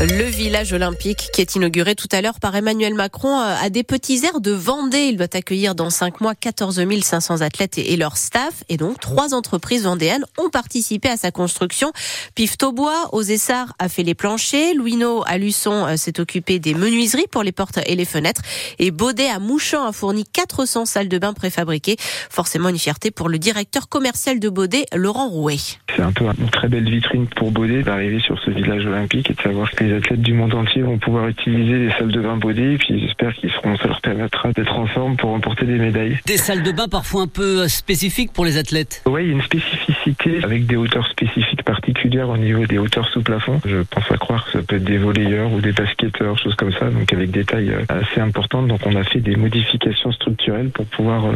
Le village olympique qui est inauguré tout à l'heure par Emmanuel Macron euh, a des petits airs de Vendée. Il doit accueillir dans cinq mois 14 500 athlètes et leur staff. Et donc, trois entreprises vendéennes ont participé à sa construction. Pif Taubois, aux Essarts, a fait les planchers. Louineau à Luçon euh, s'est occupé des menuiseries pour les portes et les fenêtres. Et Baudet à Mouchamp a fourni 400 salles de bain préfabriquées. Forcément une fierté pour le directeur commercial de Baudet, Laurent Rouet. C'est un peu une très belle vitrine pour Baudet d'arriver sur ce village olympique et de savoir que les athlètes du monde entier vont pouvoir utiliser les salles de bain et puis j'espère qu'ils seront, ça leur permettra d'être ensemble pour remporter des médailles. Des salles de bain parfois un peu spécifiques pour les athlètes. Oui, il y a une spécificité avec des hauteurs spécifiques particulières au niveau des hauteurs sous plafond. Je pense à croire que ça peut être des volleyeurs ou des basketteurs, choses comme ça, donc avec des tailles euh, assez importantes. Donc on a fait des modifications structurelles pour pouvoir euh,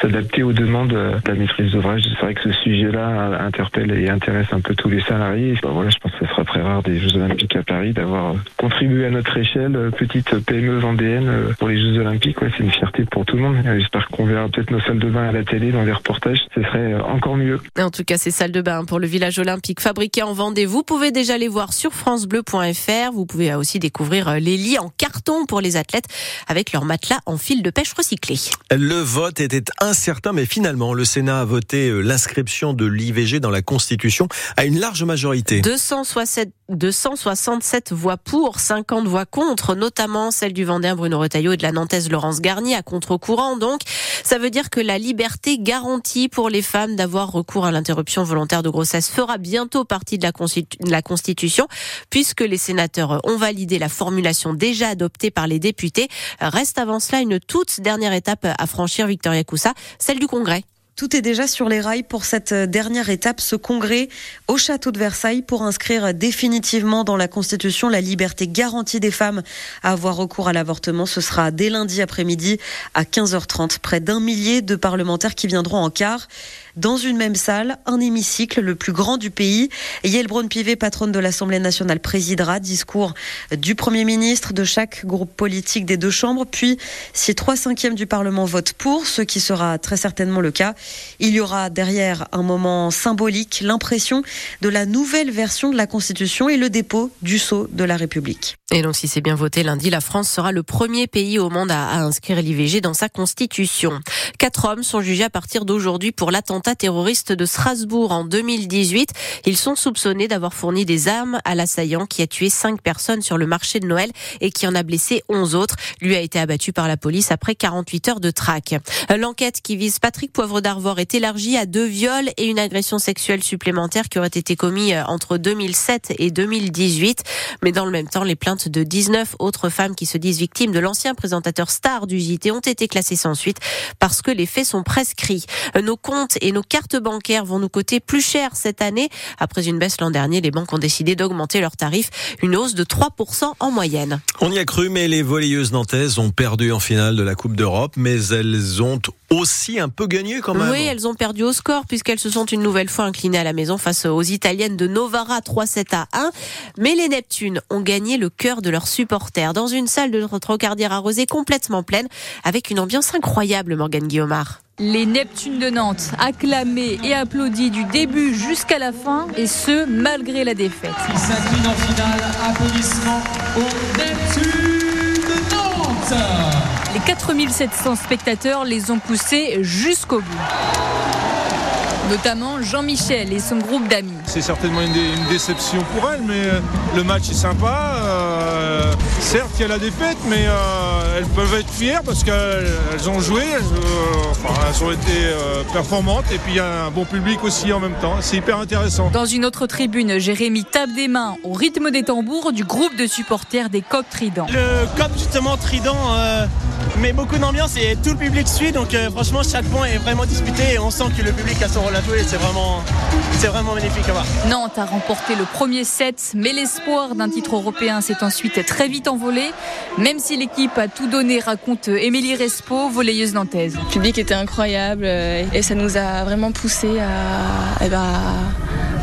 s'adapter aux demandes de la maîtrise d'ouvrage. C'est vrai que ce sujet-là interpelle et intéresse un peu tous les salariés. Ben voilà, je pense que ce sera très rare des Jeux Olympiques à Paris d'avoir contribué à notre échelle, euh, petite PME vendéenne euh, pour les Jeux Olympiques. Ouais, c'est une fierté pour tout le monde. J'espère qu'on verra peut-être nos salles de bain à la télé dans les reportages. Ce serait euh, encore mieux. En tout cas, ces salles de bain pour le village olympique fabriquées en Vendée, vous pouvez déjà les voir sur francebleu.fr. Vous pouvez aussi découvrir les lits en carton pour les athlètes avec leur matelas en fil de pêche recyclé. Le vote était incertain, mais finalement, le Sénat a voté l'inscription de l'IVG dans la Constitution à une large majorité. 267 267 voix pour, 50 voix contre, notamment celle du Vendéen Bruno Retailleau et de la Nantaise Laurence Garnier à contre-courant. Donc, ça veut dire que la liberté garantie pour les femmes d'avoir recours à l'interruption volontaire de grossesse fera bientôt partie de la, de la Constitution, puisque les sénateurs ont validé la formulation déjà adoptée par les députés. Reste avant cela une toute dernière étape à franchir, Victoria Coussa, celle du Congrès. Tout est déjà sur les rails pour cette dernière étape, ce congrès au château de Versailles pour inscrire définitivement dans la Constitution la liberté garantie des femmes à avoir recours à l'avortement. Ce sera dès lundi après-midi à 15h30. Près d'un millier de parlementaires qui viendront en quart dans une même salle, un hémicycle le plus grand du pays. Yael Braun-Pivet, patronne de l'Assemblée nationale, présidera discours du Premier ministre de chaque groupe politique des deux chambres. Puis, si trois cinquièmes du Parlement votent pour, ce qui sera très certainement le cas, il y aura derrière un moment symbolique, l'impression de la nouvelle version de la Constitution et le dépôt du sceau de la République. Et donc, si c'est bien voté lundi, la France sera le premier pays au monde à, inscrire l'IVG dans sa Constitution. Quatre hommes sont jugés à partir d'aujourd'hui pour l'attentat terroriste de Strasbourg en 2018. Ils sont soupçonnés d'avoir fourni des armes à l'assaillant qui a tué cinq personnes sur le marché de Noël et qui en a blessé onze autres. Lui a été abattu par la police après 48 heures de traque. L'enquête qui vise Patrick Poivre d'Arvor est élargie à deux viols et une agression sexuelle supplémentaire qui auraient été commis euh, entre 2007 et 2018. Mais dans le même temps, les plaintes de 19 autres femmes qui se disent victimes de l'ancien présentateur star du JT ont été classées sans suite parce que les faits sont prescrits. Nos comptes et nos cartes bancaires vont nous coûter plus cher cette année. Après une baisse l'an dernier, les banques ont décidé d'augmenter leurs tarifs, une hausse de 3% en moyenne. On y a cru, mais les volleyeuses nantaises ont perdu en finale de la Coupe d'Europe, mais elles ont aussi un peu gagné quand même. Oui, elles ont perdu au score puisqu'elles se sont une nouvelle fois inclinées à la maison face aux Italiennes de Novara 3-7 à 1. Mais les Neptunes ont gagné le cœur de leurs supporters dans une salle de Trocardière arrosée complètement pleine avec une ambiance incroyable, Morgane Guillaumard. Les Neptunes de Nantes, acclamés et applaudis du début jusqu'à la fin, et ce, malgré la défaite. Ils s'inclinent en finale, applaudissements aux Neptunes de Nantes. Les 4700 spectateurs les ont poussés jusqu'au bout notamment Jean-Michel et son groupe d'amis. C'est certainement une, déception pour elle, mais euh, le match est sympa. Euh, certes, il y a la défaite, mais euh, elles peuvent être fières parce qu'elles ont joué, elles, ont été performantes et puis il y a un bon public aussi en même temps. C'est hyper intéressant. Dans une autre tribune, Jérémy tape des mains au rythme des tambours du groupe de supporters des Coqs Trident. Le Coq justement Trident met beaucoup d'ambiance et tout le public suit. Donc euh, franchement, chaque point est vraiment disputé et on sent que le public a son rôle à jouer. C'est vraiment, c'est vraiment magnifique à voir. Nantes a remporté le premier set, mais l'espoir d'un titre européen s'est ensuite très vite envolé. Même si l'équipe a tout donné, raconte Émilie Respo, volleyeuse nantaise. Le public était incroyable euh, et ça nous a vraiment poussé à, eh ben,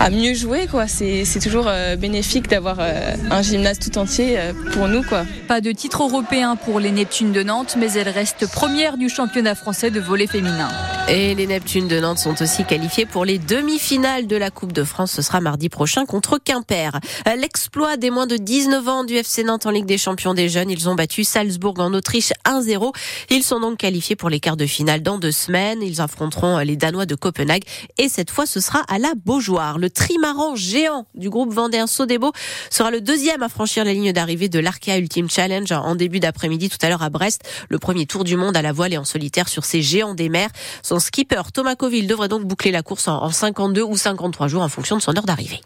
à mieux jouer. Quoi. C'est, c'est toujours euh, bénéfique d'avoir euh, un gymnase tout entier euh, pour nous. Quoi. Pas de titre européen pour les Neptunes de Nantes, mais elle reste première du championnat français de volley féminin. Et les Neptunes de Nantes sont aussi qualifiés pour les demi-finales de la Coupe de France. Ce sera mardi prochain contre Quimper. L'exploit des moins de 19 ans du FC Nantes en Ligue des Champions des jeunes. Ils ont battu Salzbourg en Autriche 1-0. Ils sont donc qualifiés pour les quarts de finale dans deux semaines. Ils affronteront les Danois de Copenhague. Et cette fois, ce sera à la Beaujoire. Le trimaran géant du groupe Vendéen Sodebo sera le deuxième à franchir la ligne d'arrivée de l'Arkea Ultimate Challenge en début d'après-midi tout à l'heure à Brest. Le premier tour du monde à la voile et en solitaire sur ces géants des mers. Son skipper Thomas Coville devrait donc boucler la course en 52 ou 53 jours en fonction de son heure d'arrivée.